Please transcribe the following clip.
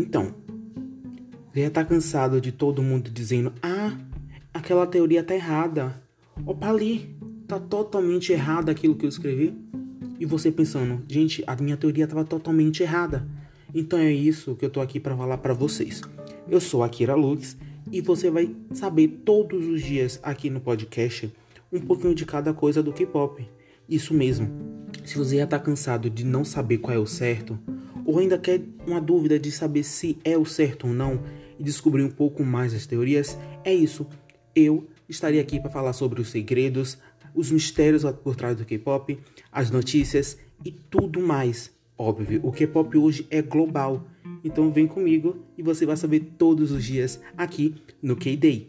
Então, você já tá cansado de todo mundo dizendo: ah, aquela teoria tá errada. Opa, ali, tá totalmente errado aquilo que eu escrevi. E você pensando: gente, a minha teoria tava totalmente errada. Então é isso que eu tô aqui para falar para vocês. Eu sou Akira Lux e você vai saber todos os dias aqui no podcast um pouquinho de cada coisa do K-pop. Isso mesmo. Se você já tá cansado de não saber qual é o certo, ou ainda quer uma dúvida de saber se é o certo ou não e descobrir um pouco mais das teorias, é isso. Eu estaria aqui para falar sobre os segredos, os mistérios por trás do K-pop, as notícias e tudo mais. Óbvio, o K-pop hoje é global. Então vem comigo e você vai saber todos os dias aqui no K-Day.